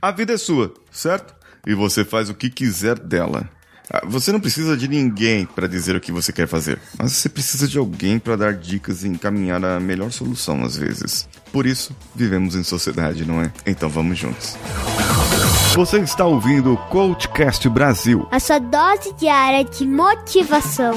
A vida é sua, certo? E você faz o que quiser dela. Ah, Você não precisa de ninguém para dizer o que você quer fazer, mas você precisa de alguém para dar dicas e encaminhar a melhor solução às vezes. Por isso, vivemos em sociedade, não é? Então vamos juntos. Você está ouvindo o Coachcast Brasil. A sua dose diária de motivação.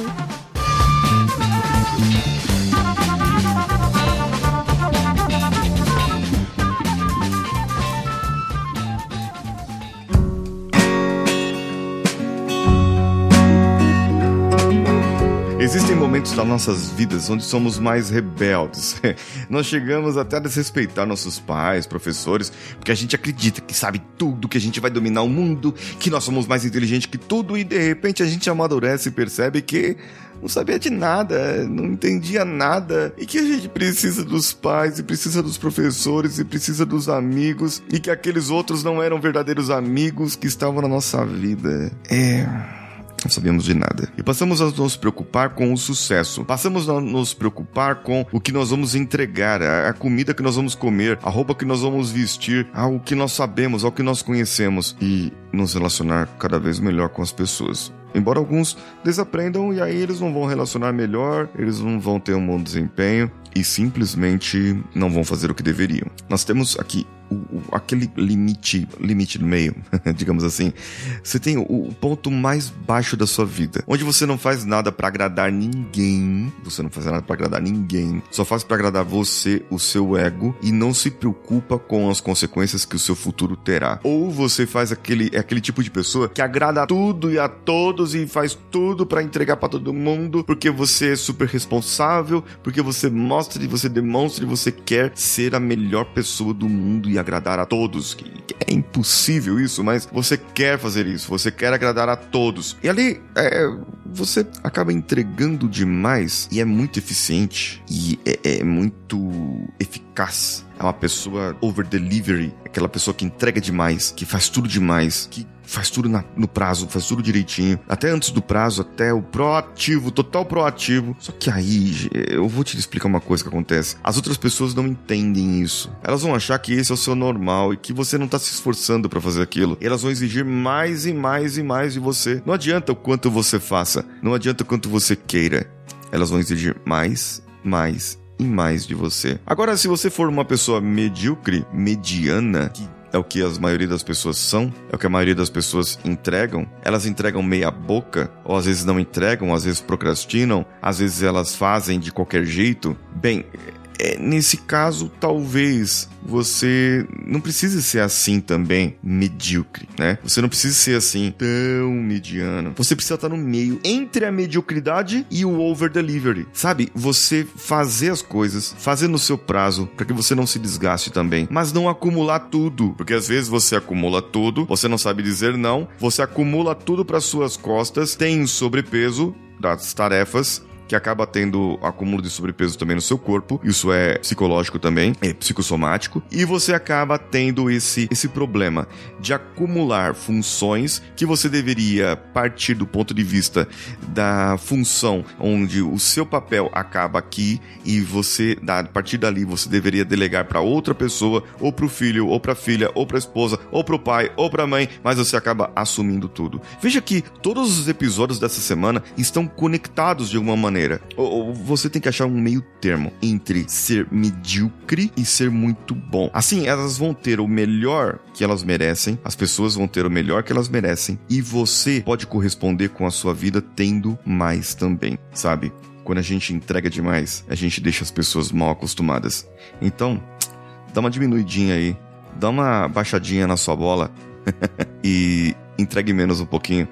Existem momentos das nossas vidas onde somos mais rebeldes. Nós chegamos até a desrespeitar nossos pais, professores, porque a gente acredita que sabe tudo, que a gente vai dominar o mundo, que nós somos mais inteligentes que tudo e de repente a gente amadurece e percebe que não sabia de nada, não entendia nada e que a gente precisa dos pais e precisa dos professores e precisa dos amigos e que aqueles outros não eram verdadeiros amigos que estavam na nossa vida. É. Não sabíamos de nada. E passamos a nos preocupar com o sucesso. Passamos a nos preocupar com o que nós vamos entregar, a comida que nós vamos comer, a roupa que nós vamos vestir, ao que nós sabemos, ao que nós conhecemos e nos relacionar cada vez melhor com as pessoas. Embora alguns desaprendam e aí eles não vão relacionar melhor, eles não vão ter um bom desempenho e simplesmente não vão fazer o que deveriam. Nós temos aqui o, aquele limite, limite no meio, digamos assim. Você tem o, o ponto mais baixo da sua vida, onde você não faz nada pra agradar ninguém, você não faz nada pra agradar ninguém, só faz pra agradar você, o seu ego e não se preocupa com as consequências que o seu futuro terá. Ou você faz aquele, é aquele tipo de pessoa que agrada a tudo e a todos e faz tudo pra entregar pra todo mundo, porque você é super responsável, porque você mostra e você demonstra e você quer ser a melhor pessoa do mundo e agradar a todos. Que é impossível isso, mas você quer fazer isso, você quer agradar a todos. E ali, é, você acaba entregando demais e é muito eficiente e é, é muito eficaz. É uma pessoa over delivery, aquela pessoa que entrega demais, que faz tudo demais, que faz tudo na- no prazo, faz tudo direitinho, até antes do prazo, até o proativo, total proativo. Só que aí, eu vou te explicar uma coisa que acontece. As outras pessoas não entendem isso. Elas vão achar que esse é o seu normal e que você não tá se esforçando pra fazer aquilo. E elas vão exigir mais e mais e mais de você. Não adianta o quanto você faça, não adianta o quanto você queira. Elas vão exigir mais, mais e mais de você. Agora, se você for uma pessoa medíocre, mediana, que é o que a maioria das pessoas são, é o que a maioria das pessoas entregam. Elas entregam meia boca, ou às vezes não entregam, às vezes procrastinam, às vezes elas fazem de qualquer jeito. Bem, é, nesse caso, talvez você não precise ser assim também, medíocre, né? Você não precisa ser assim tão mediano. Você precisa estar no meio entre a mediocridade e o over delivery. Sabe? Você fazer as coisas, fazer no seu prazo, para que você não se desgaste também, mas não acumular tudo, porque às vezes você acumula tudo, você não sabe dizer não, você acumula tudo para suas costas, tem sobrepeso das tarefas que acaba tendo acúmulo de sobrepeso também no seu corpo. Isso é psicológico também, é psicossomático. E você acaba tendo esse, esse problema de acumular funções que você deveria partir do ponto de vista da função onde o seu papel acaba aqui e você, a partir dali, você deveria delegar para outra pessoa, ou para o filho, ou para a filha, ou para a esposa, ou para o pai, ou para a mãe, mas você acaba assumindo tudo. Veja que todos os episódios dessa semana estão conectados de alguma maneira. Ou, ou você tem que achar um meio termo entre ser medíocre e ser muito bom. Assim, elas vão ter o melhor que elas merecem, as pessoas vão ter o melhor que elas merecem, e você pode corresponder com a sua vida tendo mais também, sabe? Quando a gente entrega demais, a gente deixa as pessoas mal acostumadas. Então, dá uma diminuidinha aí, dá uma baixadinha na sua bola e entregue menos um pouquinho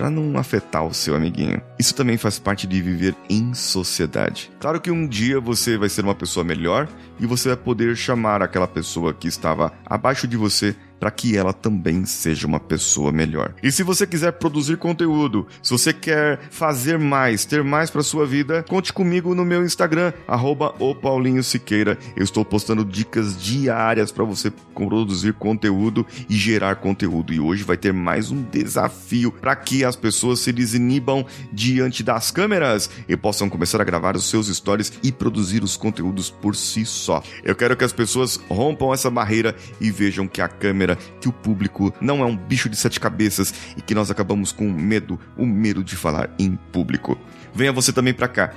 para não afetar o seu amiguinho. Isso também faz parte de viver em sociedade. Claro que um dia você vai ser uma pessoa melhor e você vai poder chamar aquela pessoa que estava abaixo de você para que ela também seja uma pessoa melhor. E se você quiser produzir conteúdo, se você quer fazer mais, ter mais para sua vida, conte comigo no meu Instagram arroba o Paulinho Siqueira. Eu estou postando dicas diárias para você produzir conteúdo e gerar conteúdo. E hoje vai ter mais um desafio para que as pessoas se desinibam diante das câmeras e possam começar a gravar os seus stories e produzir os conteúdos por si só. Eu quero que as pessoas rompam essa barreira e vejam que a câmera maneira que o público não é um bicho de sete cabeças e que nós acabamos com medo, o medo de falar em público. Venha você também para cá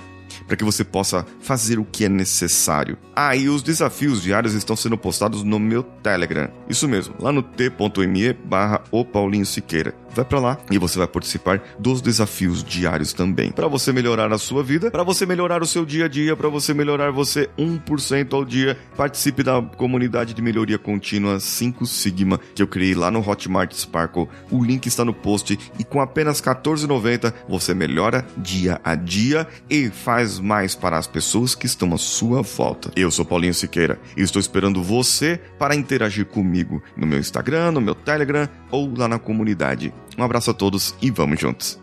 para que você possa fazer o que é necessário. Ah, e os desafios diários estão sendo postados no meu Telegram. Isso mesmo, lá no t.me barra o Paulinho Siqueira. Vai para lá e você vai participar dos desafios diários também. Para você melhorar a sua vida, para você melhorar o seu dia a dia, para você melhorar você 1% ao dia, participe da comunidade de melhoria contínua 5 Sigma que eu criei lá no Hotmart Sparkle. O link está no post e com apenas R$14,90 você melhora dia a dia e faz mais para as pessoas que estão à sua volta. Eu sou Paulinho Siqueira e estou esperando você para interagir comigo no meu Instagram, no meu Telegram ou lá na comunidade. Um abraço a todos e vamos juntos.